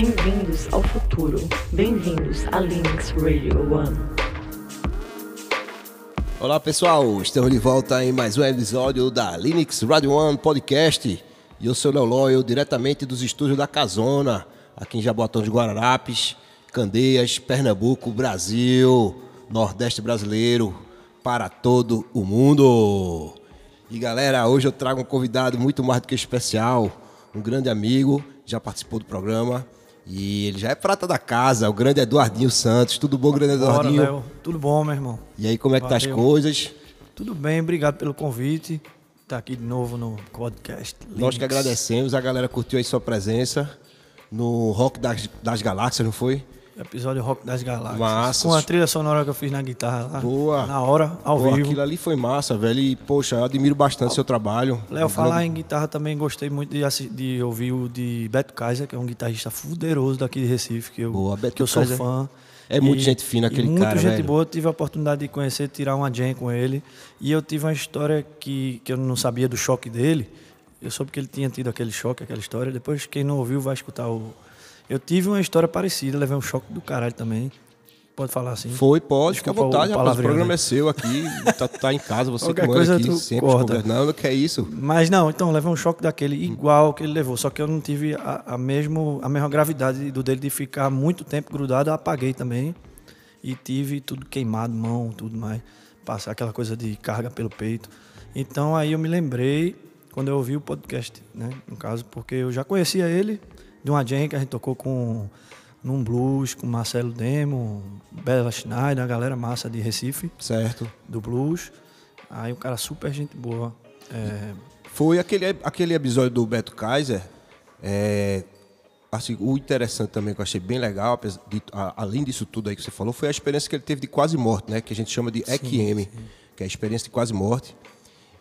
Bem-vindos ao futuro. Bem-vindos a Linux Radio One. Olá pessoal, estamos de volta em mais um episódio da Linux Radio One Podcast. E eu sou o Léo Loyal, diretamente dos estúdios da Casona, aqui em Jaboatão de Guararapes, Candeias, Pernambuco, Brasil, Nordeste brasileiro, para todo o mundo. E galera, hoje eu trago um convidado muito mais do que especial, um grande amigo, já participou do programa. E ele já é prata da casa, o grande Eduardinho Santos. Tudo bom, grande Bora, Eduardinho? Léo. Tudo bom, meu irmão? E aí, como é que tá as Valeu. coisas? Tudo bem, obrigado pelo convite. Tá aqui de novo no podcast. Nós que Linux. agradecemos, a galera curtiu aí sua presença no Rock das, das Galáxias, não foi? Episódio Rock das Galáxias. Massa. Com a trilha sonora que eu fiz na guitarra lá. Boa. Na hora, ao Pô, vivo. aquilo ali foi massa, velho. E, poxa, eu admiro bastante seu trabalho. Léo, falar em guitarra também gostei muito de, de ouvir o de Beto Kaiser, que é um guitarrista fuderoso daqui de Recife, que eu, Boa, Beto que eu sou Kaiser fã. é muito gente fina, e aquele muito cara, gente velho. boa, tive a oportunidade de conhecer, tirar uma jam com ele. E eu tive uma história que, que eu não sabia do choque dele. Eu soube que ele tinha tido aquele choque, aquela história. Depois, quem não ouviu vai escutar o. Eu tive uma história parecida, levei um choque do caralho também. Pode falar assim? Foi, pode, fica à Desculpa o vontade, rapaz. O programa aí. é seu aqui, tá, tá em casa, você que Qualquer manda coisa aqui, sempre corta. conversando, que é isso. Mas não, então levei um choque daquele igual que ele levou, só que eu não tive a, a, mesmo, a mesma gravidade do dele de ficar muito tempo grudado, eu apaguei também e tive tudo queimado, mão, tudo mais, passar aquela coisa de carga pelo peito. Então aí eu me lembrei quando eu ouvi o podcast, né, no caso, porque eu já conhecia ele de uma jam que a gente tocou com num blues com Marcelo Demo, Bela Schneider, a galera massa de Recife Certo. do blues. Aí o cara super gente boa. É, Foi aquele, aquele episódio do Beto Kaiser. é, assim, o interessante também que eu achei bem legal, de- a- além disso tudo aí que você falou, foi a experiência que ele teve de quase morte, né? Que a gente chama de EQM, que é a experiência de quase morte.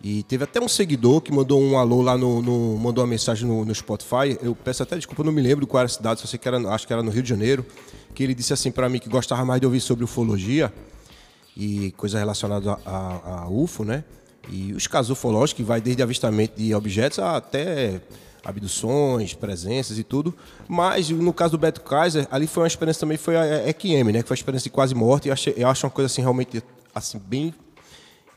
E teve até um seguidor que mandou um alô lá no. no- mandou uma mensagem no, no Spotify. Eu peço até desculpa, não me lembro qual era a cidade, só sei que era, acho que era no Rio de Janeiro. Que ele disse assim para mim que gostava mais de ouvir sobre ufologia e coisas relacionadas a, a- a UFO, né? E os casos ufológicos, que vai desde avistamento de objetos até abduções, presenças e tudo. Mas no caso do Beto Kaiser, ali foi uma experiência também, foi a EQM, né? Que foi uma experiência de quase morte. E eu, achei- eu acho uma coisa assim, realmente, assim, bem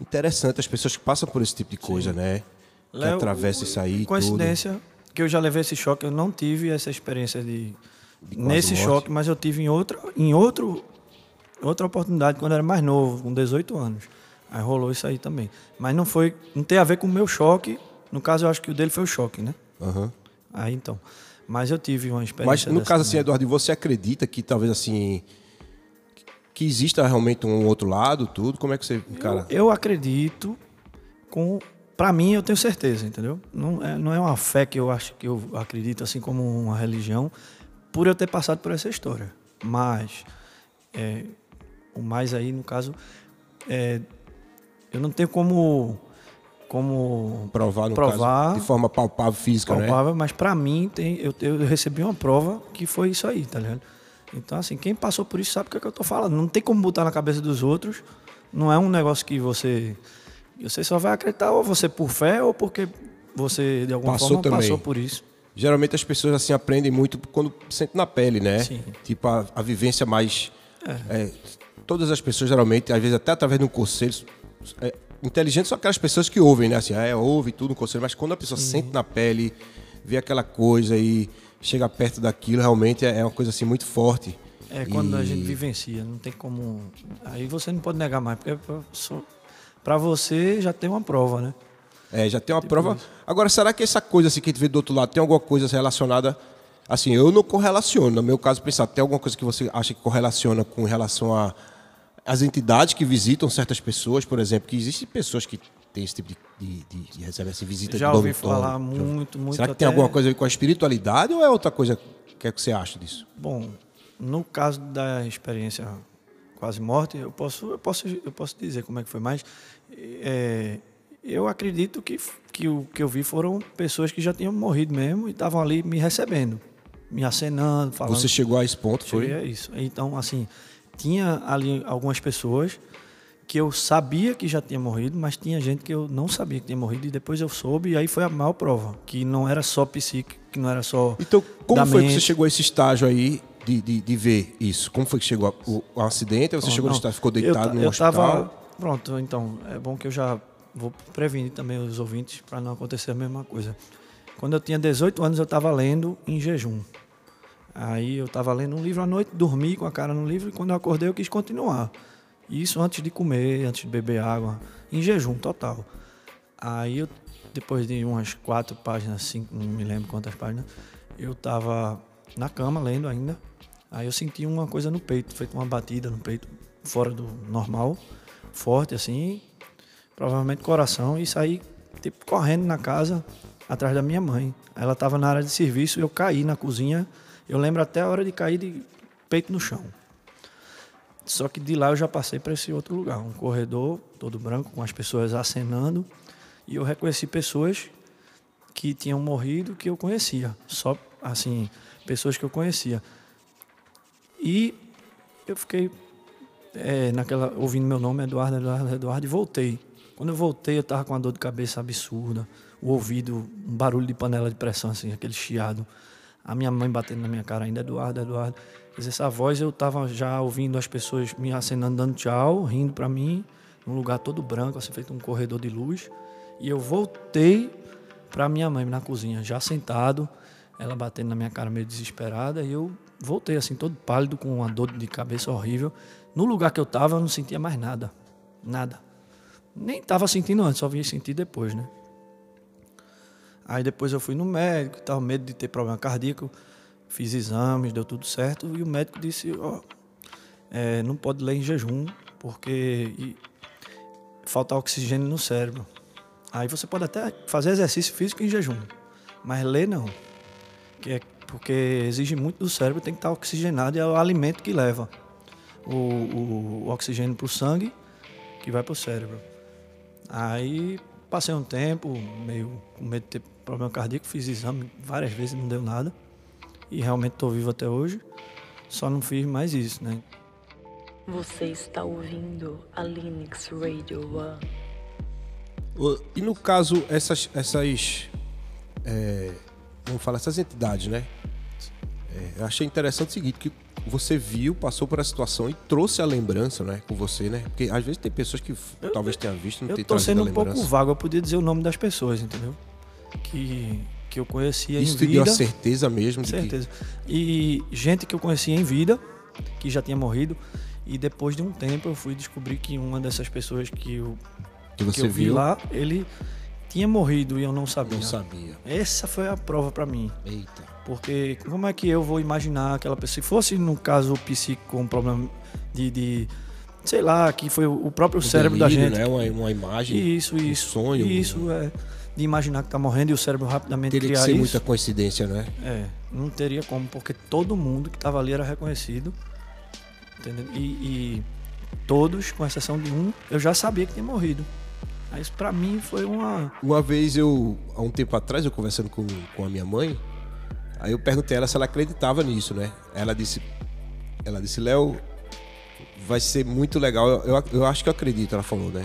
interessante as pessoas que passam por esse tipo de coisa, né? Que Léo, atravessam isso aí. tudo. Coincidência que eu já levei esse choque, eu não tive essa experiência de, quase nesse morte. choque, mas eu tive em outra, em outro, outra oportunidade quando eu era mais novo, com 18 anos. Aí rolou isso aí também. Mas não foi, não tem a ver com o meu choque. No caso, eu acho que o dele foi o choque, né? Aham. Aí então. Mas eu tive uma Mas experiência. no dessa caso assim. Eduardo, você acredita que talvez assim que exista realmente um outro lado, tudo? Como é que você, cara? Eu, eu acredito com para mim eu tenho certeza, entendeu? Não é, não é uma fé que eu acho que eu acredito assim como uma religião por eu ter passado por essa história. Mas é, o mais aí no caso é, eu não tenho como como provar no provar caso, de forma palpável física, né? palpável, mas para mim tem eu, eu recebi uma prova que foi isso aí, tá ligado? Então assim, quem passou por isso sabe o que, é que eu tô falando. Não tem como botar na cabeça dos outros. Não é um negócio que você você só vai acreditar ou você por fé ou porque você de alguma Passou forma também. passou por isso. Geralmente as pessoas assim aprendem muito quando sentem na pele, né? Sim. Tipo a, a vivência mais é, todas as pessoas geralmente, às vezes até através de um conselho, é, inteligentes são aquelas pessoas que ouvem, né? Assim, é, ouve tudo no conselho, mas quando a pessoa sente na pele, vê aquela coisa e chega perto daquilo, realmente é, é uma coisa assim muito forte. É quando a E- gente vivencia, não tem como. Aí você não pode negar mais, porque para você já tem uma prova, né? É, já tem uma prova. Agora, será que essa coisa assim que a gente vê do outro lado tem alguma coisa relacionada? Assim, eu não correlaciono. No meu caso, pensar, tem alguma coisa que você acha que correlaciona com relação a as entidades que visitam certas pessoas, por exemplo, que existem pessoas que têm esse tipo de, de, de, de assim, visita Já de ouvi falar muito, muito. Será que até... tem alguma coisa a ver com a espiritualidade ou é outra coisa? O que é que você acha disso? Bom, no caso da experiência quase morte, eu posso, eu posso, eu posso dizer como é que foi, mas é, eu acredito que, que o que eu vi foram pessoas que já tinham morrido mesmo e estavam ali me recebendo, me acenando, falando. Você chegou a esse ponto, foi? A isso. Então, assim, tinha ali algumas pessoas que eu sabia que já tinha morrido, mas tinha gente que eu não sabia que tinha morrido e depois eu soube e aí foi a maior prova, que não era só psíquico, que não era só Então, como foi que mente. você chegou a esse estágio aí de, de, de ver isso? Como foi que chegou a- o, o acidente? Você Não, chegou no não. estágio, ficou Eu deitado ta- no eu hospital? tava pronto, então é bom que eu já vou prevenir também os ouvintes para não acontecer a mesma coisa. Quando eu tinha 18 anos eu estava lendo em jejum. Aí eu estava lendo um livro à noite, dormi com a cara no livro e quando eu acordei eu quis continuar. Isso antes de comer, antes de beber água, em jejum total. Aí eu, depois de umas quatro páginas, cinco, não me lembro quantas páginas, eu estava na cama lendo ainda. Aí eu senti uma coisa no peito, feito uma batida no peito, fora do normal, forte assim, provavelmente coração, e saí tipo, correndo na casa atrás da minha mãe. Ela estava na área de serviço, eu caí na cozinha. Eu lembro até a hora de cair de peito no chão. Só que de lá eu já passei para esse outro lugar, um corredor todo branco com as pessoas acenando, e eu reconheci pessoas que tinham morrido que eu conhecia, só assim, pessoas que eu conhecia. E eu fiquei é, naquela ouvindo meu nome, Eduardo, Eduardo, Eduardo, e voltei. Quando eu voltei, eu tava com uma dor de cabeça absurda, o ouvido, um barulho de panela de pressão, assim, aquele chiado. A minha mãe batendo na minha cara ainda, Eduardo, Eduardo. Dizer, essa voz eu tava já ouvindo as pessoas me acenando, dando tchau, rindo para mim, num lugar todo branco, assim, feito um corredor de luz. E eu voltei para minha mãe na cozinha, já sentado, ela batendo na minha cara meio desesperada, e eu voltei assim todo pálido com uma dor de cabeça horrível. No lugar que eu tava, eu não sentia mais nada. Nada. Nem tava sentindo antes, só vinha sentir depois, né? Aí depois eu fui no médico, tal, medo de ter problema cardíaco, fiz exames, deu tudo certo, e o médico disse, ó, é, não pode ler em jejum, porque falta oxigênio no cérebro. Aí você pode até fazer exercício físico em jejum, mas ler não. Que é porque exige muito do cérebro, tem que estar oxigenado e é o alimento que leva o, o, o oxigênio para o sangue, que vai para o cérebro. Aí passei um tempo, meio com medo de ter problema cardíaco, fiz exame várias vezes, não deu nada. E realmente estou vivo até hoje. Só não fiz mais isso, né? Você está ouvindo a Linux Radio One. E no caso, essas. essas é, vamos falar, essas entidades, né? É, eu achei interessante o seguinte, que você viu, passou por a situação e trouxe a lembrança, né, com você, né? Porque às vezes tem pessoas que Eu- talvez tenham visto e não Eu tô trazido sendo a um pouco lembrança. vago, eu podia dizer o nome das pessoas, entendeu? Que, que eu conhecia Isso em te vida. deu a certeza mesmo certeza. E gente que eu conhecia em vida, que já tinha morrido, e depois de um tempo eu fui descobrir que uma dessas pessoas que eu, que, que que você eu vi viu, lá, ele tinha morrido e eu não sabia. não sabia. Essa foi a prova pra mim. Eita. Porque como é que eu vou imaginar aquela pessoa? Se fosse, no caso, o psíquico com um problema de, de sei lá, que foi o próprio O cérebro da delírio, gente. Né? Uma, uma imagem. Isso, um isso. sonho. Isso é. De imaginar que tá morrendo e o cérebro rapidamente Teria que criar ser isso. muita coincidência, né? É, não teria como, porque todo mundo que tava ali era reconhecido. Entendeu? E, e todos, com exceção de um, eu já sabia que tinha morrido. Mas pra mim foi uma. Uma vez eu, há um tempo atrás, eu conversando com, com a minha mãe, aí eu perguntei a ela se ela acreditava nisso, né? Ela disse, ela disse, Léo, vai ser muito legal. Eu, eu, eu acho que eu acredito, ela falou, né?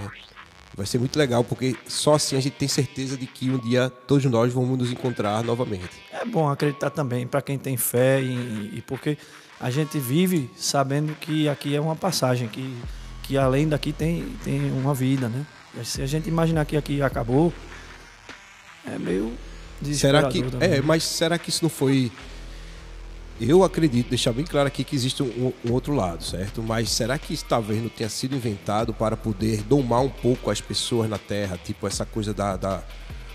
Vai ser muito legal, porque só assim a gente tem certeza de que um dia todos nós vamos nos encontrar novamente. É bom acreditar também para quem tem fé e, e porque a gente vive sabendo que aqui é uma passagem, que, que além daqui tem, tem uma vida, né? Se a gente imaginar que aqui acabou, é meio Será que. também. É, mas será que isso não foi. Eu acredito, deixar bem claro aqui que existe um, um outro lado, certo? Mas será que isso talvez não tenha sido inventado para poder domar um pouco as pessoas na Terra? Tipo, essa coisa da, da-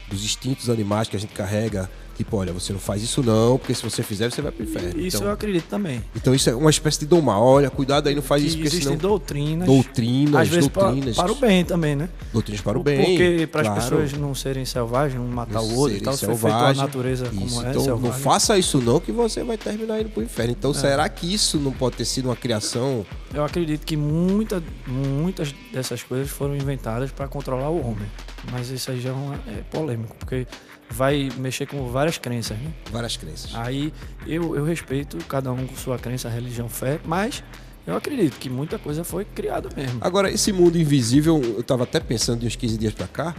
dos instintos animais que a gente carrega. Tipo, olha, você não faz isso não, porque se você fizer, você vai pro inferno. Isso eu então, acredito também. então isso é uma espécie de domar. Olha, cuidado aí, não faz isso, porque existem senão. doutrinas, Doutrinas, às vezes doutrinas. para, o bem também, né? Doutrinas para o bem. Porque para as claro. pessoas não serem selvagens, não matar o outro e tal, se foi feito a natureza como Isso, é, então não selvagem. faça isso não que você vai terminar indo pro inferno. É. Então será que isso não pode ter sido uma criação? Eu acredito que muita, muitas dessas coisas foram inventadas para controlar o homem. Mas isso aí já é, uma- é polêmico, porque vai mexer com várias crenças, né? Várias crenças. Aí eu, eu respeito cada um com sua crença, religião, fé, mas Eu acredito que muita coisa foi criada mesmo. Agora, esse mundo invisível, eu estava até pensando de uns 15 dias para cá.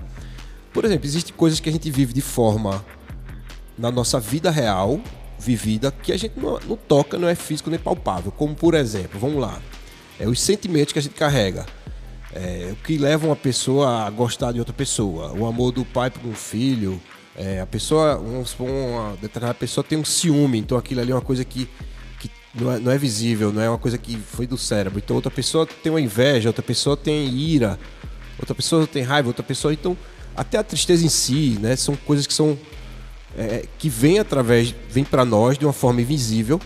Por exemplo, existem coisas que a gente vive de forma na nossa vida real, vivida, que a gente não, não toca, não é físico nem palpável. Como, por exemplo, vamos lá, é os sentimentos que a gente carrega. É, o que leva uma pessoa a gostar de outra pessoa. O amor do pai para um filho. É, a pessoa, vamos supor, uma determinada pessoa tem um ciúme, então aquilo ali é uma coisa que, que não, é, não é visível, não é uma coisa que foi do cérebro. Então outra pessoa tem uma inveja, outra pessoa tem ira, outra pessoa tem raiva, outra pessoa. Então, até a tristeza em si, né? São coisas que são. É, que vem através, vem para nós de uma forma invisível,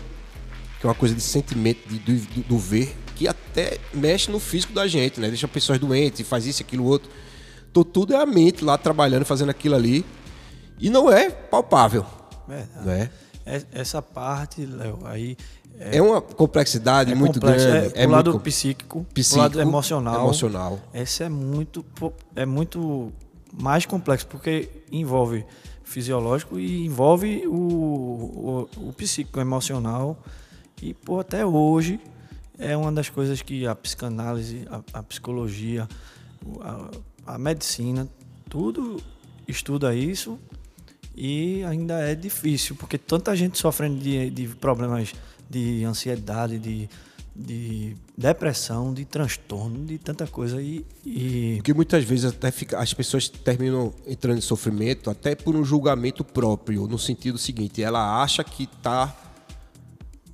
que é uma coisa de sentimento, de, do, do ver, que até mexe no físico da gente, né? Deixa pessoas doentes, faz isso, aquilo, outro. Então tudo é a mente lá trabalhando, fazendo aquilo ali. E não é palpável. Verdade. Né? É- Essa parte, Léo, aí. É, uma complexidade muito complexo. grande. É, o lado muito psíquico, psíquico, o lado emocional. emocional. Esse é muito, é muito mais complexo, porque envolve fisiológico e envolve o, o, o psíquico, o emocional. E, pô, até hoje é uma das coisas que a psicanálise, a, a psicologia, a, a medicina, tudo estuda isso e ainda é difícil, porque tanta gente sofrendo de, de problemas de ansiedade, de, de depressão, de transtorno, de tanta coisa. E, e Porque muitas vezes até fica, as pessoas terminam entrando em sofrimento até por um julgamento próprio, no sentido seguinte, ela acha que tá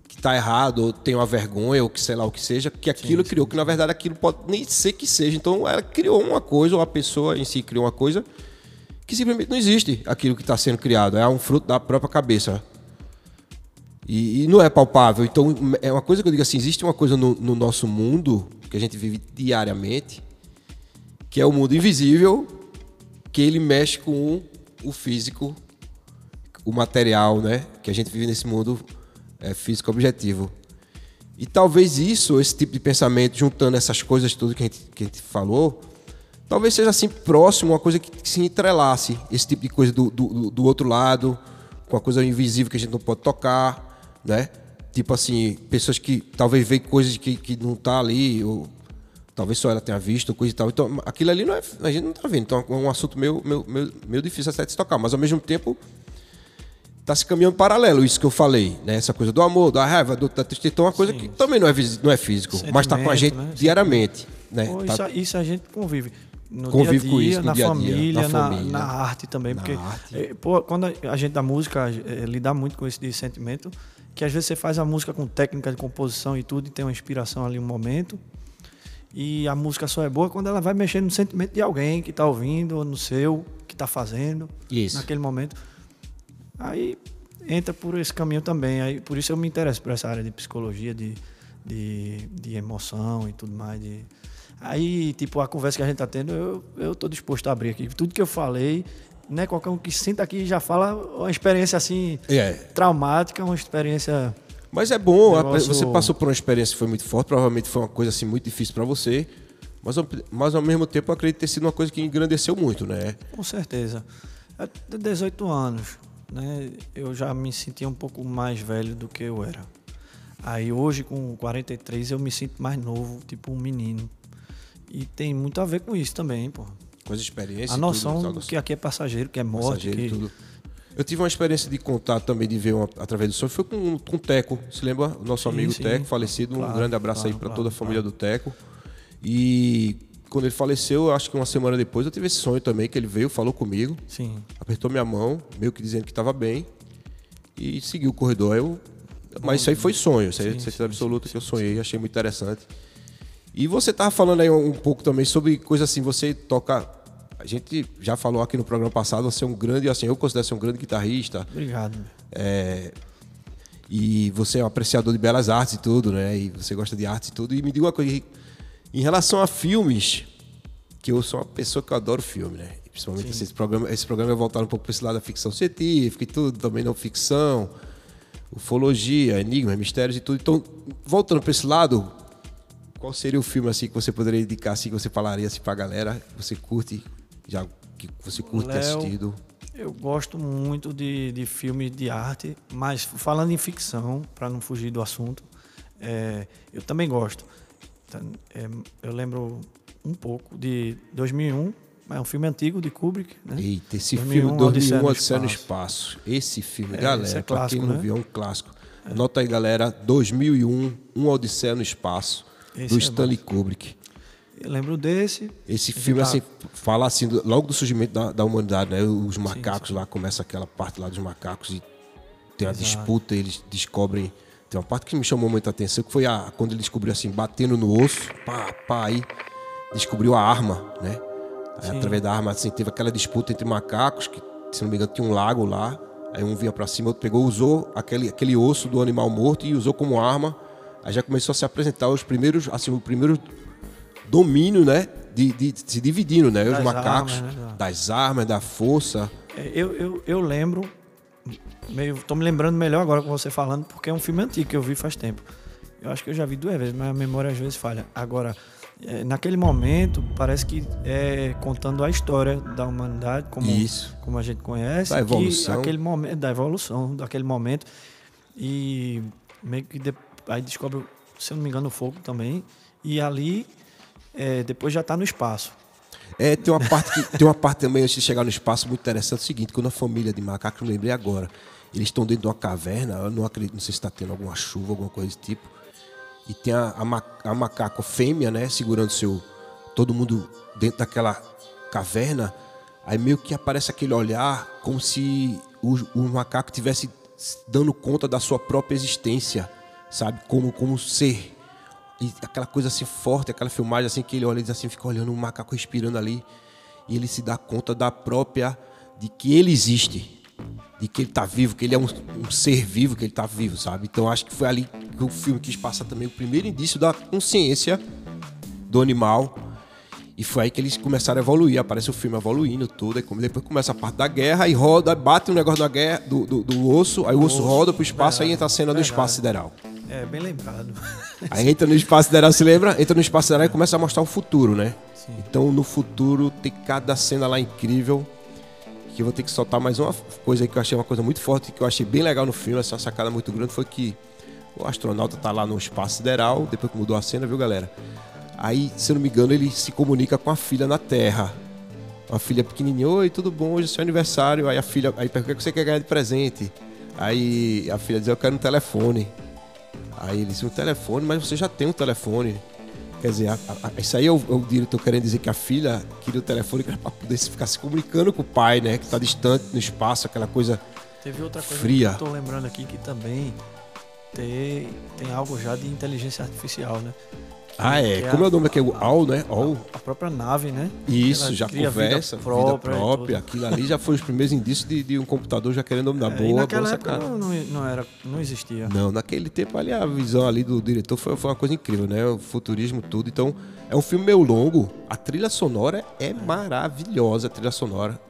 que tá errado, ou tem uma vergonha, ou que sei lá o que seja, que aquilo criou, que na verdade aquilo pode nem ser que seja. Então ela criou uma coisa, ou a pessoa em si criou uma coisa que simplesmente não existe aquilo que está sendo criado, é um fruto da própria cabeça. E, e não é palpável. Então, é uma coisa que eu digo assim: existe uma coisa no, no nosso mundo que a gente vive diariamente, que é o mundo invisível, que ele mexe com o físico, o material, né? Que a gente vive nesse mundo é, físico objetivo. E talvez isso, esse tipo de pensamento, juntando essas coisas tudo que a gente, que a gente falou, talvez seja assim próximo, uma coisa que, se entrelace, esse tipo de coisa do, do, do outro lado, com a coisa invisível que a gente não pode tocar, né? Tipo assim, pessoas que talvez veem coisas que, que não tá ali, ou talvez só ela tenha visto, coisa e tal. Então, aquilo ali não é, a gente não tá vendo. Então é um assunto meio, meio, meio, meio difícil até de se tocar, mas ao mesmo tempo tá se caminhando paralelo, isso que eu falei, né? Essa coisa do amor, da raiva, do, da tristeza, então é uma coisa que também não é, não é físico, mas tá com a gente Sentimento, né? diariamente, né? Pô, Tá- isso, a- isso a gente convive. No Convive dia a com dia, isso no na, dia a dia, família, na na, família. na arte também. Porque, arte. eh, pô, quando a gente da música eh, lida muito com esse sentimento, que às vezes você faz a música com técnica de composição e tudo, e tem uma inspiração ali, um momento, e a música só é boa quando ela vai mexer no sentimento de alguém que está ouvindo, ou no seu, que está fazendo, Isso. naquele momento. Aí entra por esse caminho também. Aí, por isso eu me interesso por essa área de psicologia, de, de, de emoção e tudo mais. de- Aí, tipo, a conversa que a gente tá tendo, eu, eu tô disposto a abrir aqui. Tudo que eu falei, né? Qualquer um que senta aqui já fala uma experiência assim, É. traumática, uma experiência. Mas é bom, Negócio- você passou por uma experiência que foi muito forte, provavelmente foi uma coisa assim muito difícil para você, mas, ao- mas ao mesmo tempo eu acredito ter sido uma coisa que engrandeceu muito, né? Com certeza. Até 18 anos, né? Eu já me sentia um pouco mais velho do que eu era. Aí hoje, com 43, eu me sinto mais novo, tipo um menino. E tem muito a ver com isso também, pô. Com as experiências. A noção tudo, do que aqui é passageiro, que é morte. Que... tudo. Eu tive uma experiência de contar também, de ver uma- através do sonho, foi com, com o Teco, se lembra? O nosso Sim, amigo sim. Teco, falecido. um Claro, grande abraço aí claro, para claro, toda a família do Teco. E quando ele faleceu, eu acho que uma semana depois, eu tive esse sonho também, que ele veio, falou comigo, Sim. apertou minha mão, meio que dizendo que estava bem, e seguiu o corredor. Eu, mas isso aí foi sonho, isso aí é absoluta que eu sonhei, achei muito interessante. E você tava falando aí um pouco também sobre coisa assim, você toca. A gente já falou aqui no programa passado, você é um grande, assim, eu considero você um grande guitarrista. Obrigado. é, e você é um apreciador de belas artes e tudo, né? E você gosta de arte e tudo. E me diga uma coisa, em relação a filmes, que eu sou uma pessoa que eu adoro filme, né? Principalmente esse, esse programa, esse programa é voltado um pouco para esse lado da ficção científica e tudo, também não ficção, ufologia, enigmas, mistérios e tudo. Então, voltando para esse lado, qual seria o filme assim que você poderia indicar assim que você falaria assim pra galera que você curte, já que você curte ter assistido? Eu gosto muito de, de filmes de arte, mas falando em ficção, para não fugir do assunto, É, eu também gosto. Tá, é, eu lembro um pouco de 2001, é um filme antigo de Kubrick, né? Eita, esse 2001, filme 2001 Odisseia no Espaço. Esse filme, É, galera, esse é pra clássico, quem não né? viu, é um clássico. Anota aí, galera, 2001, Um Odisseia no Espaço, Esse do é Stanley Kubrick. Eu lembro desse. Esse filme, tá- assim, fala assim, logo do surgimento da, da humanidade, né? Os macacos lá, começa aquela parte lá dos macacos e tem a disputa, eles descobrem. Tem uma parte que me chamou muita atenção, que foi a, quando ele descobriu assim, batendo no osso, pá, pá, aí descobriu a arma, né? Aí, Sim. através da arma, assim, teve aquela disputa entre macacos, que, se não me engano, tinha um lago lá. Aí um vinha pra cima, outro pegou, usou aquele, aquele osso do animal morto e usou como arma. Aí já começou a se apresentar os primeiros, assim, o primeiro domínio, né? De, de, se dividindo, né? Os Das macacos, armas, né? das armas, da força. É, Eu, eu, eu lembro, meio, tô me lembrando melhor agora com você falando, porque é um filme antigo que eu vi faz tempo. Eu acho que eu já vi duas vezes, mas a memória às vezes falha. Agora, é, naquele momento, parece que é contando a história da humanidade, como, Isso. como a gente conhece. Da evolução. aquele momento, da evolução, daquele momento. E meio que de- aí descobre, se eu não me engano, o fogo também. E ali, é, depois já está no espaço. É, tem uma parte que, tem uma parte também antes de chegar no espaço muito interessante, é o seguinte, quando a família de macacos, lembrei agora, eles estão dentro de uma caverna, eu não acredito, não sei se está tendo alguma chuva, alguma coisa desse tipo, e tem a, a, a macaco fêmea, né, segurando seu, todo mundo dentro daquela caverna, aí meio que aparece aquele olhar como se o, o macaco tivesse dando conta da sua própria existência, sabe, como, como ser, e aquela coisa assim forte, aquela filmagem assim que ele olha e diz assim, fica olhando o macaco respirando ali. E ele se dá conta da própria. de que ele existe. De que ele está vivo, que ele é um, um ser vivo, que ele está vivo, sabe? Então acho que foi ali que o filme quis passar também o primeiro indício da consciência do animal. E foi aí que eles começaram a evoluir. Aparece o filme evoluindo tudo. Aí como- depois começa a parte da guerra, aí roda, bate o negócio da guerra, do, do, do osso, aí o osso roda pro espaço, aí entra a cena do verdade. espaço sideral. É, bem lembrado. Aí entra no espaço sideral, se lembra? Entra no espaço sideral e começa a mostrar o futuro, né? Então no futuro tem cada cena lá incrível. Que eu vou ter que soltar mais uma coisa que eu achei uma coisa muito forte, que eu achei bem legal no filme, essa sacada muito grande, foi que o astronauta tá lá no espaço sideral, depois que mudou a cena, viu, galera? Aí, se eu não me engano, ele se comunica com a filha na Terra. Uma filha pequenininha, oi, tudo bom? Hoje é seu aniversário. Aí a filha, aí pergunta o que você quer ganhar de presente. Aí a filha diz, eu quero um telefone. Aí ele disse, um telefone, mas você já tem um telefone. Quer dizer, a- a- isso aí é o, é o diretor querendo dizer que a filha queria o telefone para poder ficar se comunicando com o pai, né? Que tá distante no espaço, aquela coisa. Teve outra coisa Fria. que eu tô lembrando aqui que também tem, tem algo já de inteligência artificial, né? Ah, é. Como é a- o nome aqui? O AL, né? AL. A própria nave, né? Isso, Ela já vida conversa, vida própria própria. e tudo. Aquilo ali já foi os primeiros indícios de, de um computador já querendo dominar. É, boa, boa naquela época sacada. não, não, era, não existia. Não, naquele tempo ali a visão ali do diretor foi, foi uma coisa incrível, né? O futurismo, tudo. Então, é um filme meio longo. A trilha sonora é maravilhosa, a trilha sonora.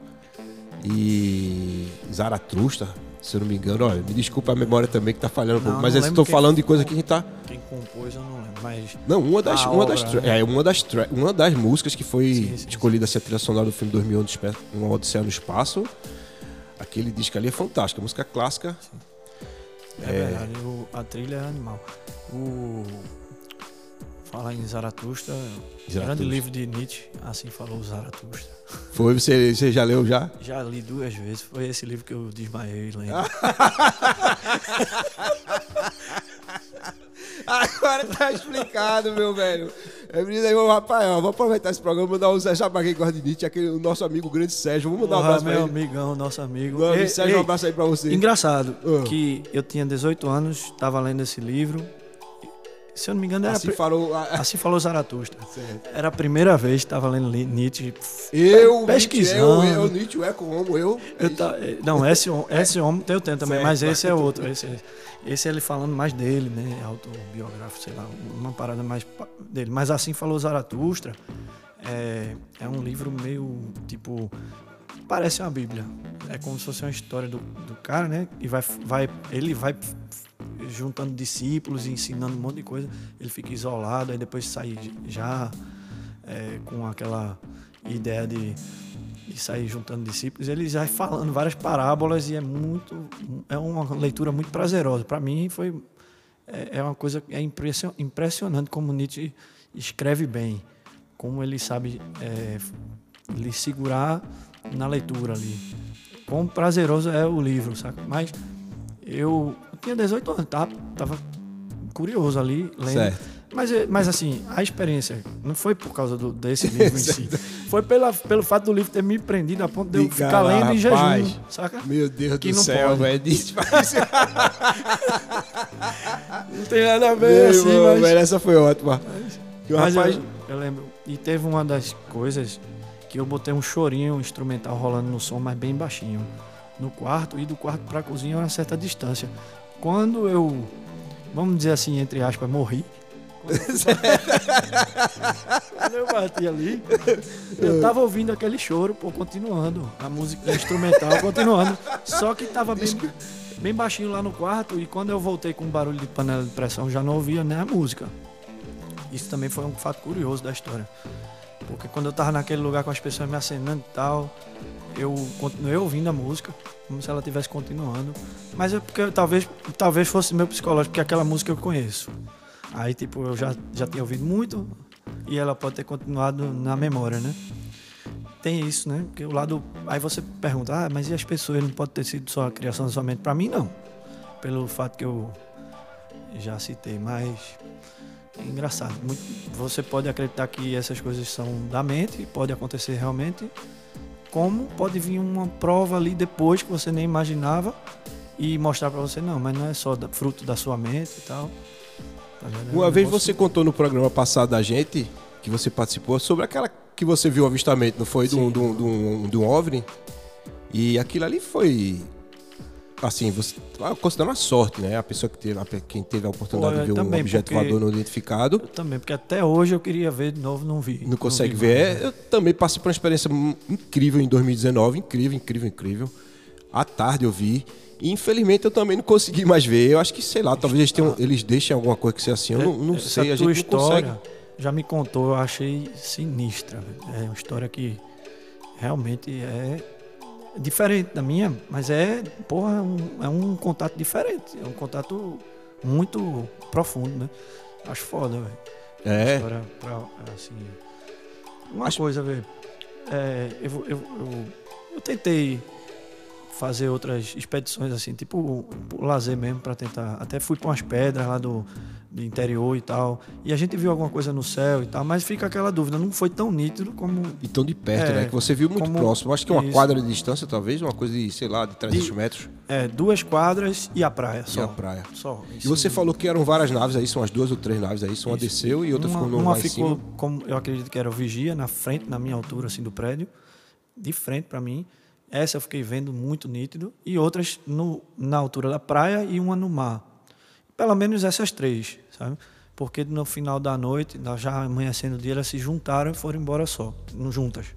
E Zaratustra, se eu não me engano, olha, me desculpa a memória também que tá falhando um Não, pouco, mas estou falando de coisa que a gente tá. Quem compôs eu não lembro, mas Não, uma das, uma, das, obra, tra- né? é, uma, das uma das músicas que foi Sim, sim, escolhida assim, a trilha sonora do filme 2001, Despe- Uma Odisseia no Espaço. Aquele disco ali é fantástico, música clássica. é, verdade, o- a trilha é animal. O falar em Zaratustra, Zaratustra. grande livro de Nietzsche, assim falou Zaratustra. Foi, você, você já leu já? Já li duas vezes, foi esse livro que eu desmaiei, lembro. Agora tá explicado, meu velho. É, menino aí, ô, Rafael, vou aproveitar esse programa mandar um Zé Jabá que gosta de Nietzsche, aquele, o nosso amigo grande Sérgio. Vamos mandar um abraço pra meu ele. amigão, nosso amigo. Meu Ei, Sérgio, um ei, abraço aí pra você. Engraçado Ah. que eu tinha 18 anos, estava lendo esse livro. Se eu não me engano, era Assim pri- falou. a- assim falou Zaratustra. Era a primeira vez que estava lendo Nietzsche. Eu, Pesquisando. Nietzsche, eu, eu, Nietzsche, é como eu. Eu ta- eh, Não, esse, esse homem tem o tempo também, Certo. mas esse é outro. Esse, esse é ele falando mais dele, né? Autobiográfico, sei lá, uma parada mais dele. Mas assim falou Zaratustra. É, é um livro meio tipo. Parece uma Bíblia. É como se fosse uma história do, do cara, né? E vai, vai, ele vai juntando discípulos e ensinando um monte de coisa. Ele fica isolado, aí depois sai já é, com aquela ideia de, de sair juntando discípulos. Ele vai falando várias parábolas e é muito. É uma leitura muito prazerosa. Para mim foi. é, é uma coisa é impression- impressionante como Nietzsche escreve bem, como ele sabe é, lhe segurar na leitura ali. Quão prazeroso é o livro, saca? Mas eu tinha 18 anos, tá? tava curioso ali, lendo. Certo. Mas, é- mas assim, a experiência não foi por causa do, desse livro em si. Foi pela, pelo fato do livro ter me prendido a ponto de eu ficar lendo em rapaz. jejum, saca? Meu Deus Que do céu, velho. Não tem nada a ver Meu assim, mas... velho, essa foi ótima. O Mas rapaz... eu, eu lembro. E teve uma das coisas que eu botei um chorinho instrumental rolando no som, mas bem baixinho. No quarto, e do quarto pra cozinha a uma certa distância. Quando eu, vamos dizer assim, entre aspas, morri. Quando eu bati ali, eu tava ouvindo aquele choro, pô, continuando. A música instrumental continuando. Só que tava bem, bem baixinho lá no quarto. E quando eu voltei com barulho de panela de pressão, já não ouvia nem a música. Isso também foi um fato curioso da história. Porque quando eu tava naquele lugar com as pessoas me acenando e tal, eu continuei ouvindo a música, como se ela estivesse continuando. Mas é porque talvez, talvez fosse meu psicológico, porque aquela música eu conheço. Aí, tipo, eu já, já tinha ouvido muito e ela pode ter continuado na memória, né? Tem isso, né? Porque o lado. Aí você pergunta, ah, mas e as pessoas? Não pode ter sido só a criação da sua mente? Pra mim, não. Pelo fato que eu já citei, mas. É engraçado. Muito- você pode acreditar que essas coisas são da mente, pode acontecer realmente, como pode vir uma prova ali depois que você nem imaginava e mostrar pra você, não, mas não é só fruto da sua mente e tal. Tá? É um Uma vez você contou no programa passado da gente, que você participou, sobre aquela que você viu o avistamento, não foi? De um, de um, de um, de um OVNI. E aquilo ali foi. Assim, você. ah, Considerando a sorte, né? A pessoa que teve, a quem teve a oportunidade Pô, de ver eu um objeto voador não identificado. Eu também, porque até hoje eu queria ver de novo, não vi. Não consegue vi ver. mais. Eu também passei por uma experiência incrível em 2019. Incrível, incrível, incrível. À tarde eu vi. E infelizmente eu também não consegui mais ver. Eu acho que, sei lá, talvez eles, tenham, eles deixem alguma coisa que seja assim. Eu não, não Essa sei, a gente não consegue. história já me contou, eu achei sinistra. velho. É uma história que realmente é diferente da minha, mas é, porra, é um, é um contato diferente. É um contato muito profundo, né? Acho foda, velho. É. História pra, assim. Uma Acho- coisa, velho. É, eu, eu, eu, eu tentei fazer outras expedições assim, tipo lazer mesmo, pra tentar. Até fui pra umas pedras lá do, do interior e tal. E a gente viu alguma coisa no céu e tal, mas fica aquela dúvida, não foi tão nítido como. E tão de perto, É, né? Que você viu muito como- próximo. Acho que uma Isso. quadra de distância, talvez, uma coisa de, sei lá, de 300 De- metros. É, duas quadras e a praia só. E a praia. Só. E você falou que eram várias naves aí, são as duas ou três naves aí. Uma Isso. desceu e outra uma, ficou no uma ficou como eu acredito que era o vigia na frente, na minha altura assim do prédio, de frente para mim. Essa eu fiquei vendo muito nítido e outras no, na altura da praia e uma no mar. Pelo menos essas três, sabe? Porque no final da noite, já amanhecendo o dia, elas se juntaram e foram embora só, juntas.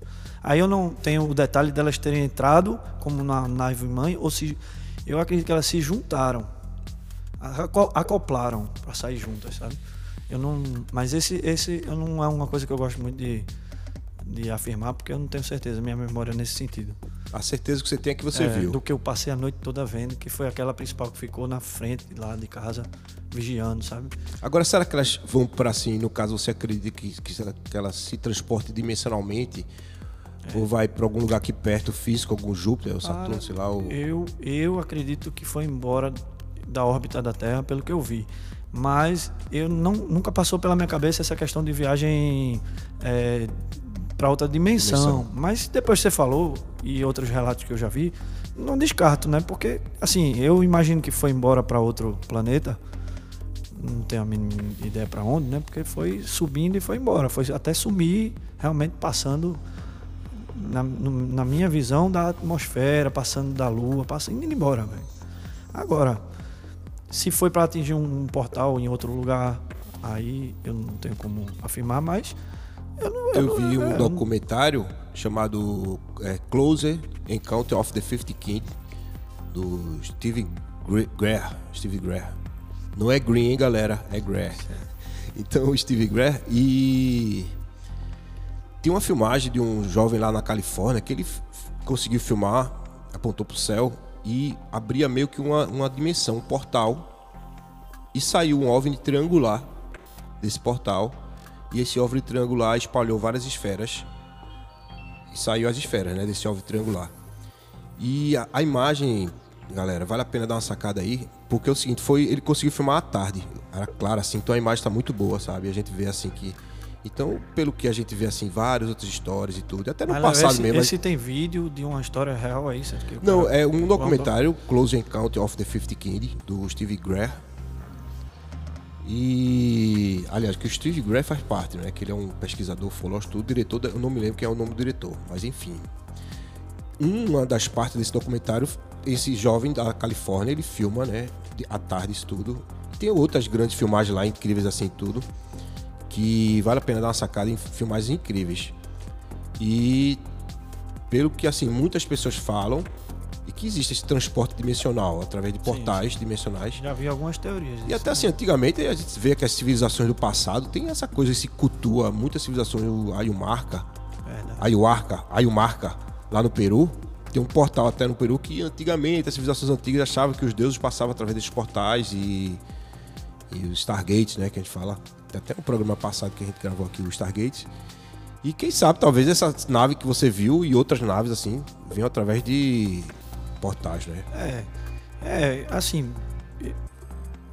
Aí eu não tenho o detalhe delas terem entrado como na nave mãe ou se eu acredito que elas se juntaram aco- acoplaram para sair juntas, sabe? Eu não, mas esse esse eu não é uma coisa que eu gosto muito de, de afirmar porque eu não tenho certeza, minha memória é nesse sentido. A certeza que você tem é que você É, viu. Do que eu passei a noite toda vendo, que foi aquela principal que ficou na frente lá de casa vigiando, sabe? Agora, será que elas vão para assim, no caso você acredita que, que, que elas se transportem dimensionalmente? É. Ou vai para algum lugar aqui perto, físico, algum Júpiter, ou Saturno, sei lá. Ou... Eu, eu acredito que foi embora da órbita da Terra, pelo que eu vi. Mas eu não, nunca passou pela minha cabeça essa questão de viagem para outra dimensão. Dimensão. Mas depois que você falou, e outros relatos que eu já vi, não descarto, né? Porque, assim, eu imagino que foi embora para outro planeta. Não tenho a mínima ideia para onde, né? Porque foi subindo e foi embora. Foi até sumir, realmente passando na, na minha visão da atmosfera, passando da lua, passando indo embora, velho. Agora, se foi para atingir um portal em outro lugar, aí eu não tenho como afirmar, mas eu não. Eu não- vi um é, documentário chamado é, Closer Encounter of the Fifth King, do Steve Gre- Greer. Steve Greer. Não é Green, hein, galera? É Greer. Então, o Steve Greer. E tem uma filmagem de um jovem lá na Califórnia que ele conseguiu filmar, apontou pro céu e abria meio que uma, uma dimensão, um portal. e saiu um OVNI triangular desse portal. E esse OVNI triangular espalhou várias esferas. E saiu as esferas, né? Desse OVNI triangular. E a, a imagem, galera, vale a pena dar uma sacada aí. Porque é o seguinte, foi, ele conseguiu filmar à tarde. Era claro, assim, então a imagem tá muito boa, sabe? A gente vê assim que. Então, pelo que a gente vê assim, várias outras histórias e tudo. Até no Mas, passado esse, mesmo. esse tem vídeo de uma história real aí, certo? Que o Não, cara- é um documentário, Close Encounter of the Fifth Kind, do Steve Greer. E, aliás, que o Steve Greer faz parte, né? Que ele é um pesquisador tudo, diretor, eu não me lembro quem é o nome do diretor, mas enfim. Uma das partes desse documentário, esse jovem da Califórnia, ele filma, né? À tarde isso tudo. Tem outras grandes filmagens lá, incríveis assim, tudo. Que vale a pena dar uma sacada em filmagens incríveis. E pelo que assim muitas pessoas falam que existe esse transporte dimensional através de portais dimensionais Já vi algumas teorias. e disso, até né? assim antigamente a gente vê que as civilizações do passado tem essa coisa esse cultua muitas civilizações o Ayumarca Verdade. Ayuarca Ayumarca lá no Peru tem um portal até no Peru que antigamente as civilizações antigas achavam que os deuses passavam através desses portais e e os Stargates, né, que a gente fala. Tem até um programa passado que a gente gravou aqui, o Stargate. E quem sabe, talvez essa nave que você viu e outras naves assim, venham através de portais, né? É, é, assim,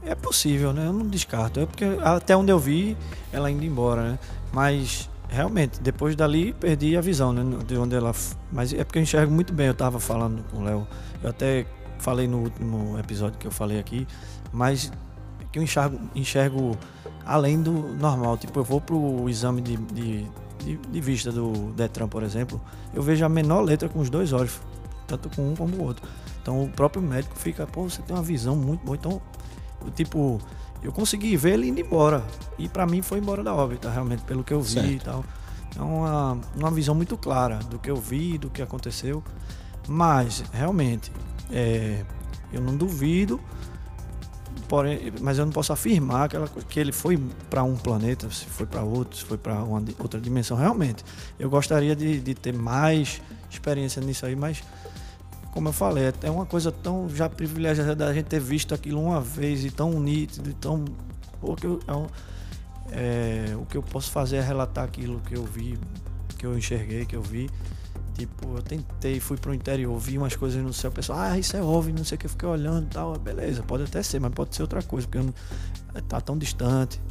é possível, né? Eu não descarto. É porque até onde eu vi, ela indo embora, né? Mas realmente, depois dali perdi a visão, né? De onde ela. Mas é porque eu enxergo muito bem. Eu tava falando com o Léo. Eu até falei no último episódio que eu falei aqui, mas é que eu enxergo, enxergo além do normal. Tipo, eu vou pro exame de, de, de, de vista do Detran, por exemplo, eu vejo a menor letra com os dois olhos, tanto com um como o outro. Então o próprio médico fica, pô, você tem uma visão muito boa. Então, eu, tipo, eu consegui ver ele indo embora. E pra mim foi embora da órbita, realmente, pelo que eu vi Certo. e tal. É uma, uma visão muito clara do que eu vi, do que aconteceu. Mas, realmente, é, eu não duvido, porém, mas eu não posso afirmar aquela que ele foi para um planeta, se foi para outro, se foi para outra dimensão. Realmente, eu gostaria de, de ter mais experiência nisso aí, mas como eu falei, é uma coisa tão já privilegiada da gente ter visto aquilo uma vez e tão nítido e tão. O que eu, é é, o que eu posso fazer é relatar aquilo que eu vi, que eu enxerguei, que eu vi. Tipo, eu tentei, fui pro interior, vi umas coisas no céu, o pessoal, ah, isso é OVNI, não sei o que, eu fiquei olhando e tal, beleza, pode até ser, mas pode ser outra coisa, porque não, tá tão distante,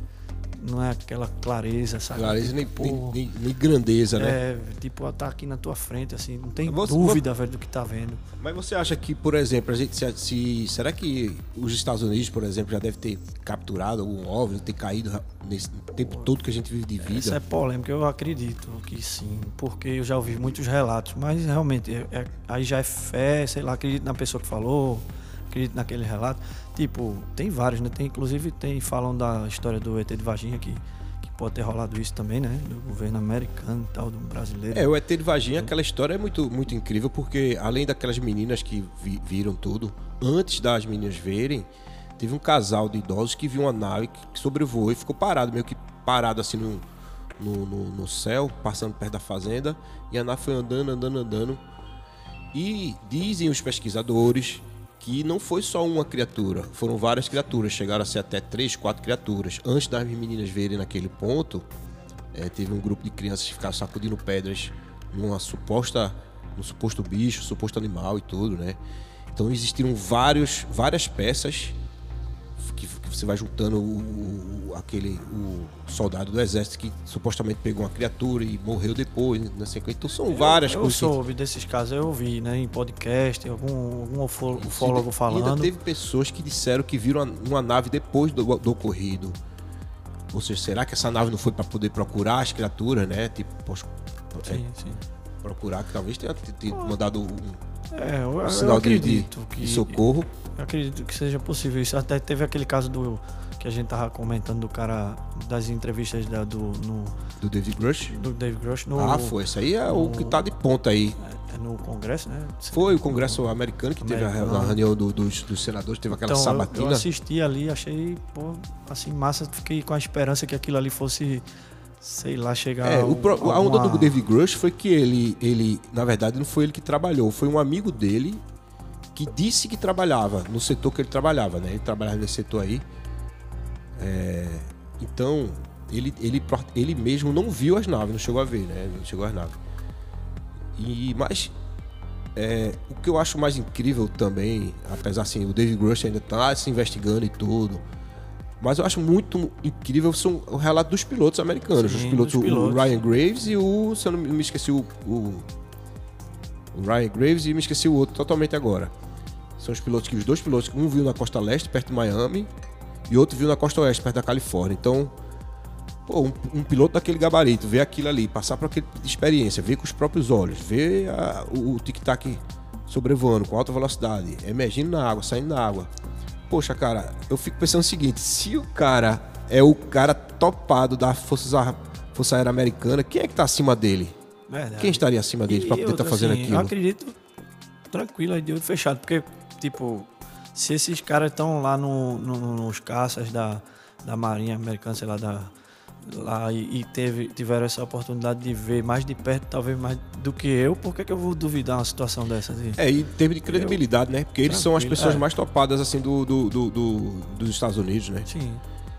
não é aquela clareza, sabe? Clareza nem, Tipo, nem, nem- nem grandeza, né? é, tipo, tá aqui na tua frente, assim, não tem Você- dúvida, velho, do que tá vendo. Mas você acha que, por exemplo, a gente se, se- será que os Estados Unidos, por exemplo, já deve ter capturado algum OVNI, ter caído nesse tempo todo que a gente vive de vida? Isso é polêmica, eu acredito que sim, porque eu já ouvi muitos relatos, mas realmente é- é- aí já é fé, sei lá, acredito na pessoa que falou, acredito naquele relato. Tipo, tem vários, né? Tem, inclusive tem, falam da história do ET de Varginha que, que pode ter rolado isso também, né? Do governo americano e tal, do brasileiro. É, o ET de Varginha, aquela história é muito, muito incrível, porque além daquelas meninas que vi- viram tudo, antes das meninas verem, teve um casal de idosos que viu uma nave que que sobrevoou e ficou parado, meio que parado assim no, no, no- no céu, passando perto da fazenda, e a nave foi andando, andando, andando. E dizem os pesquisadores que não foi só uma criatura, foram várias criaturas, chegaram a ser até três, quatro criaturas. Antes das meninas verem naquele ponto, é, teve um grupo de crianças que ficaram sacudindo pedras numa suposta, num suposto bicho, suposto animal e tudo, né? Então existiram vários, várias peças que, que você vai juntando o, o- aquele o soldado do exército que supostamente pegou uma criatura e morreu depois, na sequência. Então são várias eu, eu coisas. que- soube desses casos, eu ouvi, né? Em podcast, algum, algum ufólogo ainda falando. teve pessoas que disseram que viram uma, uma nave depois do, do ocorrido. Ou seja, será que essa nave não foi para poder procurar as criaturas, né? Tipo, poxa, é, Sim, sim. procurar, que talvez tenha, tenha mandado um, É, eu, um eu sinal de, de- de que socorro. Eu acredito que seja possível isso. Até teve aquele caso do que a gente tava comentando do cara das entrevistas da, do, no, Do David Grush. do Dave Grosh no, Ah, foi. Isso aí é o que tá de ponta aí. é, no Congresso, né? Foi o Congresso americano que teve a, a reunião do- dos, dos senadores, teve aquela Então, eu, eu sabatina. assisti ali, achei, pô, assim, massa. Fiquei com a esperança que aquilo ali fosse, sei lá, chegar. É, o a onda do David Grush foi que ele, ele, na verdade, não foi ele que trabalhou, foi um amigo dele que disse que trabalhava no setor que ele trabalhava, né? Ele trabalhava nesse setor aí. É, então, ele, ele, ele mesmo não viu as naves, não chegou a ver, né? Não chegou às naves. E, mas é, o que eu acho mais incrível também, apesar assim, o David Grush ainda está se investigando e tudo. Mas eu acho muito incrível são o relato dos pilotos americanos. Sim, os pilotos, pilotos. o Ryan Graves e o. Se eu não me esqueci o, o. o Ryan Graves e me esqueci o outro totalmente agora. São os pilotos que os dois pilotos, um viu na costa leste, perto de Miami, e outro viu na costa oeste, perto da Califórnia. Então, pô, um, um piloto daquele gabarito, ver aquilo ali, passar por aquela experiência, ver com os próprios olhos, ver a- o, o tic-tac sobrevoando com alta velocidade, emergindo na água, saindo da água. Poxa, cara, eu fico pensando o seguinte: se o cara é o cara topado da Força, Força Aérea Americana, quem é que tá acima dele? Verdade. Quem estaria acima dele pra E poder estar outra, fazendo assim, aquilo? Eu acredito tranquilo aí de olho fechado, porque, tipo, se esses caras estão lá no, no- nos caças da, da Marinha Americana, sei lá, da, lá e, e teve, tiveram essa oportunidade de ver mais de perto, talvez mais do que eu, por que, que eu vou duvidar uma situação dessa? De... É, e termos de credibilidade, né? Porque eles são as pessoas é. mais topadas, assim, do, do, do- do- dos Estados Unidos, né? Sim.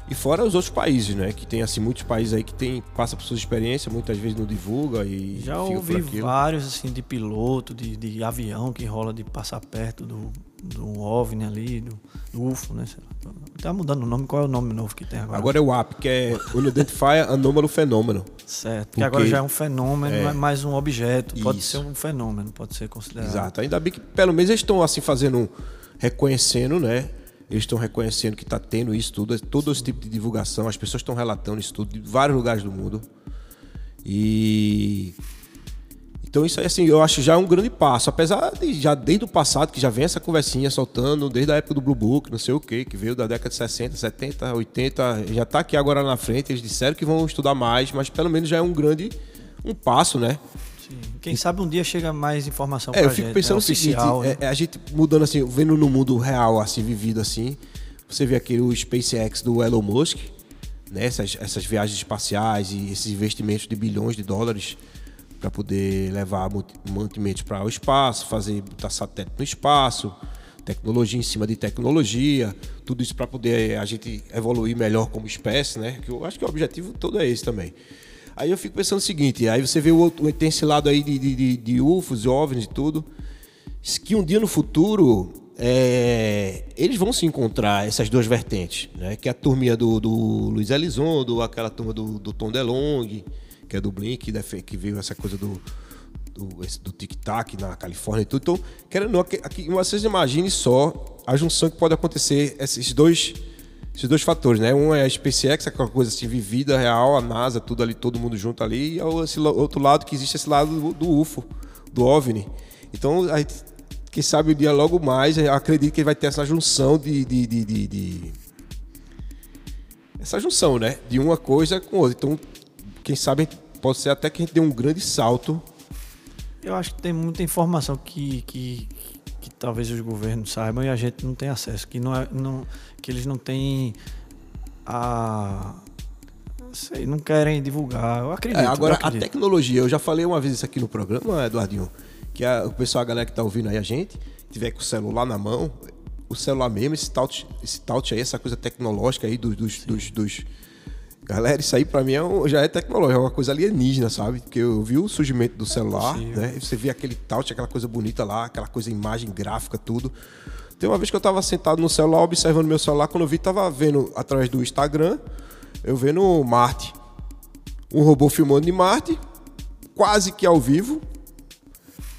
E fora os outros países, né? Que tem, assim, muitos países aí que tem, passa por suas experiências, muitas vezes não divulga e Já ouvi vários, assim, de piloto, de, de avião que rola de passar perto do, do OVNI ali, do, do UFO, né? Tá mudando o nome, qual é o nome novo que tem agora? Agora é o AP, que é Unidentified Anomalous Phenomenon. Certo, porque Porque- agora já é um fenômeno, É. não é mais um objeto. Pode Isso. ser um fenômeno, pode ser considerado. Exato. Ainda bem que pelo menos eles estão assim fazendo, reconhecendo, né? Eles estão reconhecendo que está tendo isso tudo, todo esse tipo de divulgação, as pessoas estão relatando isso tudo de vários lugares do mundo. E então isso aí assim, eu acho já um grande passo, apesar de já desde o passado que já vem essa conversinha soltando, desde a época do Blue Book, não sei o que, que veio da década de 60, 70, 80, já tá aqui agora na frente, eles disseram que vão estudar mais, mas pelo menos já é um grande um passo, né? Sim. Quem sabe um dia chega mais informação É, pra eu fico gente, pensando né? o seguinte, Oficial, é, né? é a gente mudando assim, vendo no mundo real, assim, vivido assim, você vê aquele o SpaceX do Elon Musk, né, essas, essas viagens espaciais e esses investimentos de bilhões de dólares para poder levar manti- mantimentos para o espaço, fazer botar satélite no espaço, tecnologia em cima de tecnologia, tudo isso para poder a gente evoluir melhor como espécie, né? Que eu acho que o objetivo todo é esse também. Aí eu fico pensando o seguinte, aí você vê o tem esse lado aí de, de, de, de UFOs, OVNIs e tudo, que um dia no futuro é, eles vão se encontrar, essas duas vertentes, né? Que é a turminha do, do Luiz Elizondo, aquela turma do, do Tom DeLonge, que é do Blink, que veio essa coisa do, do, do tic-tac na Califórnia e tudo. Então, querendo aqui, vocês imaginem só a junção que pode acontecer, esses dois, esses dois fatores, né? Um é a SpaceX, aquela coisa assim, vivida, real, a NASA, tudo ali, todo mundo junto ali, e é esse outro lado que existe esse lado do, do UFO, do OVNI. Então, a gente, quem sabe o dia logo mais, acredito que vai ter essa junção de- de- de- de- essa junção, né? De uma coisa com outra. Então, quem sabe pode ser até que a gente dê um grande salto. Eu acho que tem muita informação que, que, que talvez os governos saibam e a gente não tem acesso, que, não é, não, que eles não têm a. não Sei, não querem divulgar. Eu acredito. É, agora, eu a acredito. tecnologia, eu já falei uma vez isso aqui no programa, Eduardinho, que a- o pessoal, a galera que tá ouvindo aí a gente, tiver com o celular na mão, o celular mesmo, esse touch, esse touch aí, essa coisa tecnológica aí dos. dos, dos, dos- Galera, isso aí pra mim é um- já é tecnológico, é uma coisa alienígena, sabe? Porque eu vi o surgimento do celular, possível. né? Você vê aquele touch, aquela coisa bonita lá, aquela coisa, imagem gráfica, tudo. Tem uma vez que eu tava sentado no celular, observando meu celular, quando eu vi, tava vendo através do Instagram, eu vendo Marte. Um robô filmando de Marte, quase que ao vivo.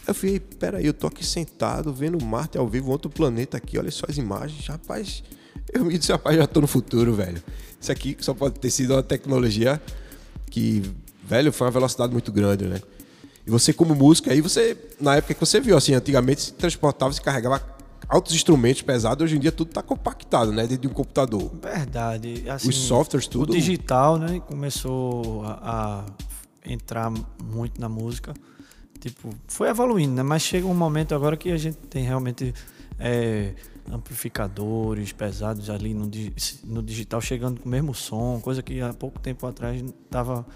Eu falei, peraí, eu tô aqui sentado, vendo Marte ao vivo, outro planeta aqui, olha só as imagens. Rapaz, eu me disse, rapaz, já tô no futuro, velho. Isso aqui só pode ter sido uma tecnologia que, velho, foi uma velocidade muito grande, né? E você, como músico, aí você, na época que você viu, assim, antigamente se transportava, se carregava altos instrumentos pesados, hoje em dia tudo tá compactado, né? Dentro de um computador. Verdade. Assim, Os softwares, tudo. O digital, né, começou a, a entrar muito na música. Tipo, foi evoluindo, né? Mas chega um momento agora que a gente tem realmente é, amplificadores pesados ali no, no digital chegando com o mesmo som, coisa que há pouco tempo atrás tava.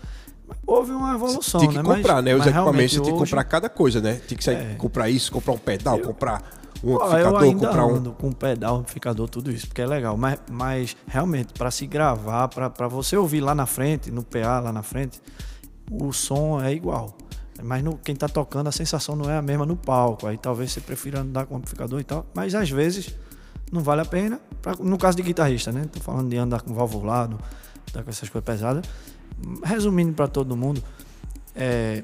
Houve uma evolução, Tinha que né? comprar, Mas- né? Os equipamentos, você tinha que comprar cada coisa, né? Tinha que sair, É. comprar isso, comprar um pedal, comprar um Pô, eu amplificador, ainda comprar um. com pedal, amplificador, tudo isso, porque é legal. Mas, mas realmente, para se gravar, para você ouvir lá na frente, no PA lá na frente, o som é igual. Mas no, quem tá tocando, a sensação não é a mesma no palco. Aí talvez você prefira andar com amplificador e tal. Mas às vezes não vale a pena. Pra- no caso de guitarrista, né? Tô falando de andar com valvulado, andar com essas coisas pesadas. Resumindo para todo mundo, é,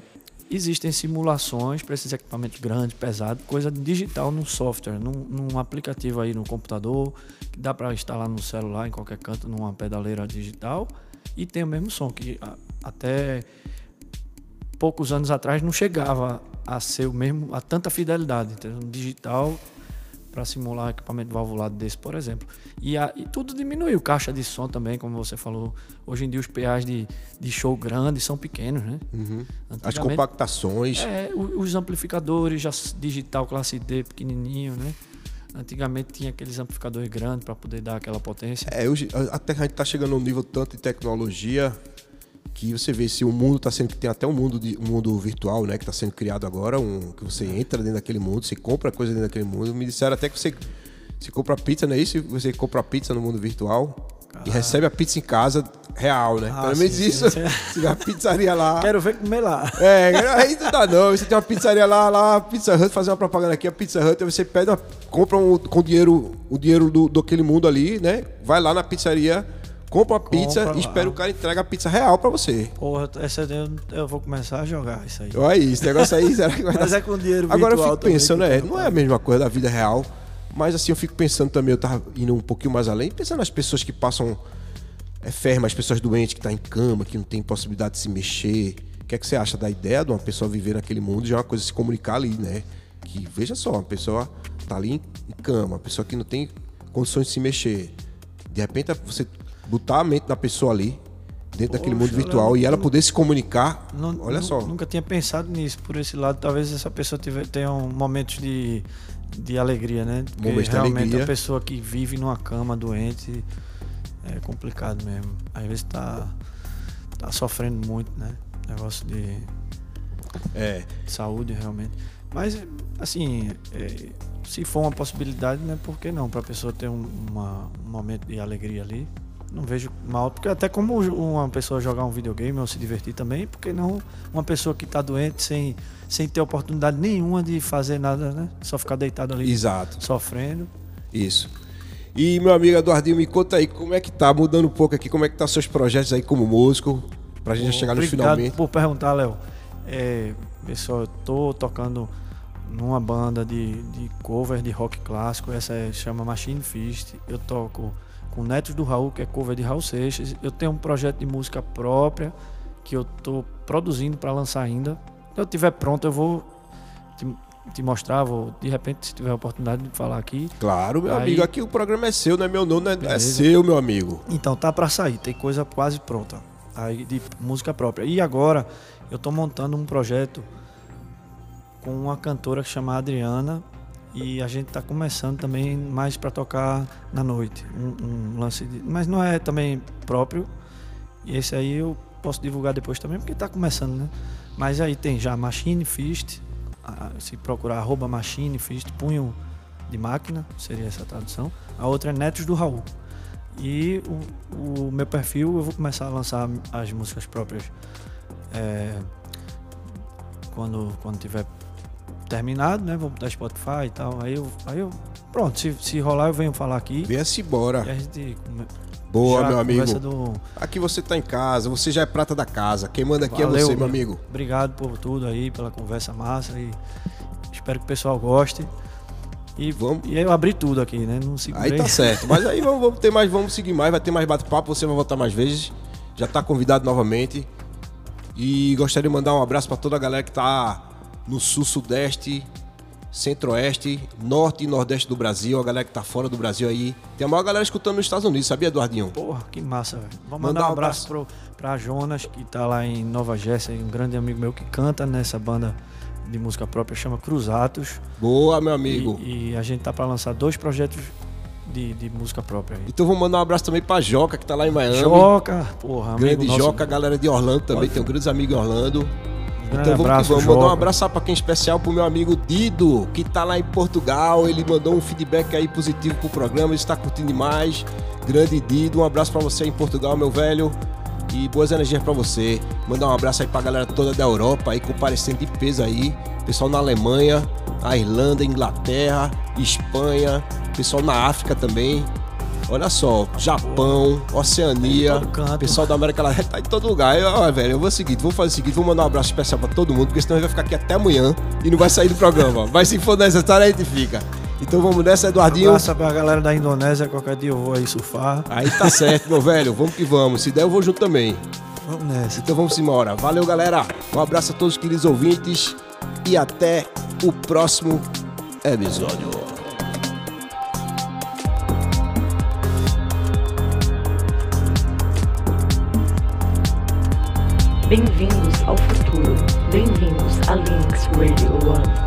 existem simulações para esses equipamentos grandes, pesados, coisa digital num software, num, num aplicativo aí no computador, que dá para instalar no celular, em qualquer canto, numa pedaleira digital, e tem o mesmo som, que até poucos anos atrás não chegava a ser o mesmo, a tanta fidelidade, entendeu? Um digital para simular equipamento valvulado desse, por exemplo. E, a- e tudo diminuiu, caixa de som também, como você falou. Hoje em dia os PAs de, de show grande são pequenos, né? Uhum. As compactações. é, os amplificadores já digital classe D pequenininho, né? Antigamente tinha aqueles amplificadores grandes para poder dar aquela potência. É, hoje, a- até que a gente tá chegando a um nível tanto de tecnologia que você vê se o mundo tá sendo que tem até um mundo de um mundo virtual, né, que tá sendo criado agora, um que você entra dentro daquele mundo, você compra coisa dentro daquele mundo. Me disseram até que você você compra pizza, não é isso? Você compra pizza no mundo virtual e recebe a pizza em casa real, né? Ah, Pelo menos sim, isso. sim, sim. A pizzaria lá. Quero ver comer lá. É, aí não dá não. Você tem uma pizzaria lá, lá, Pizza Hut, fazer uma propaganda aqui, a Pizza Hut, aí você pede uma, compra um, com dinheiro, o dinheiro do, daquele mundo ali, né? Vai lá na pizzaria, compra uma pizza lá. e espera o cara entrega a pizza real pra você. Porra, essa eu, eu vou começar a jogar isso aí. Olha isso, esse negócio aí, será que vai Mas dar é com dinheiro Agora eu fico pensando, é, tá não é a mesma coisa da vida real, mas assim, eu fico pensando também, eu tava indo um pouquinho mais além, pensando nas pessoas que passam é, fermas, as pessoas doentes que estão em cama, que não tem possibilidade de se mexer. O que é que você acha da ideia de uma pessoa viver naquele mundo? Já é uma coisa se comunicar ali, né? Que, veja só, uma pessoa tá ali em cama, uma pessoa que não tem condições de se mexer. De repente, você botar a mente da pessoa ali, dentro daquele mundo Poxa, virtual, e ela poder se comunicar, Não- olha só. Nunca tinha pensado nisso por esse lado. Talvez essa pessoa tiver, tenha um momentos de, de alegria, né? Porque Momentos de realmente alegria. a pessoa que vive numa cama doente é complicado mesmo. Às vezes tá, tá sofrendo muito, né? Negócio de É. saúde realmente. Mas, assim, é, se for uma possibilidade, né? Por que não? Pra pessoa ter um, uma- um momento de alegria ali. Não vejo mal, porque até como uma pessoa jogar um videogame ou se divertir também, porque não uma pessoa que tá doente sem, sem ter oportunidade nenhuma de fazer nada, né? Só ficar deitado ali Exato. sofrendo. Isso. E meu amigo Eduardinho, me conta aí como é que tá, mudando um pouco aqui, como é que tá seus projetos aí como músico, pra gente já chegar no finalmente. por perguntar, Léo. É, pessoal, eu tô tocando numa banda de, de cover de rock clássico, essa é, chama Machine Fist. Eu toco com Netos do Raul, que é cover de Raul Seixas. Eu tenho um projeto de música própria que eu tô produzindo para lançar ainda. Quando eu tiver pronto, eu vou te, te mostrar, vou de repente, se tiver a oportunidade de falar aqui. Claro, meu Aí- amigo, aqui o programa é seu, não é meu não, não é, é seu, meu amigo. Então, tá pra sair, tem coisa quase pronta. Aí de música própria. E agora eu tô montando um projeto com uma cantora que chama Adriana e a gente tá começando também mais para tocar na noite. Um, um lance de, mas não é também próprio. E esse aí eu posso divulgar depois também, porque tá começando, né? Mas aí tem já Machine Fist, se procurar arroba Machine Fist, punho de máquina, seria essa a tradução. A outra é Netos do Raul. E o, o meu perfil eu vou começar a lançar as músicas próprias é, quando, quando tiver terminado, né? Vou botar Spotify e tal. Aí eu. Aí eu pronto, se, se rolar eu venho falar aqui. Venha-se E embora. a gente come- Boa, já meu amigo. do- Aqui você tá em casa, você já é prata da casa. Quem manda aqui é Valeu, você, meu amigo. Obrigado por tudo aí, pela conversa massa e espero que o pessoal goste. E, Vamos. e eu abri tudo aqui, né? Não segurei. Aí tá certo. Mas aí vamos, vamos ter mais, vamos seguir mais, vai ter mais bate-papo, você vai voltar mais vezes. Já tá convidado novamente. E gostaria de mandar um abraço para toda a galera que tá no sul, sudeste, centro-oeste, norte e nordeste do Brasil, a galera que tá fora do Brasil aí. Tem a maior galera escutando nos Estados Unidos, sabia, Eduardinho? Porra, que massa, velho. Vou Mandar mandar um um abraço pro, pra Jonas, que tá lá em Nova Jersey, um grande amigo meu que canta nessa banda de música própria, chama Cruzatos. Boa, meu amigo. E, e a gente tá pra lançar dois projetos de, de música própria. aí. Então vou mandar um abraço também pra Joca, que tá lá em Miami. Joca, porra, Grande nosso. Joca, a galera de Orlando também, Pode- tem grandes amigos em Orlando. Grande Então vamos abraço, que vamos. Mandar um abraço para quem especial pro meu amigo Dido, que tá lá em Portugal. Ele mandou um feedback aí positivo pro programa, ele está curtindo demais. Grande Dido, um abraço para você em Portugal, meu velho. E boas energias para você. Mandar um abraço aí pra galera toda da Europa aí, comparecendo de peso aí. Pessoal na Alemanha, na Irlanda, Inglaterra, Espanha, pessoal na África também. Olha só, Japão, Oceania, pessoal da América Latina, tá em todo lugar. Eu, ó, velho, eu vou seguir, vou fazer o seguinte, vou mandar um abraço especial pra todo mundo, porque senão a gente vai ficar aqui até amanhã e não vai sair do programa. Mas se for necessário, a gente fica. Então vamos nessa, Eduardinho. Abraço pra galera da Indonésia, qualquer dia eu vou aí surfar. Aí tá certo, meu velho, vamos que vamos. Se der, eu vou junto também. Vamos nessa. Então vamos embora. Valeu, galera. Um abraço a todos os queridos ouvintes e até o próximo episódio. Bem-vindos ao futuro. Bem-vindos a Links Radio One.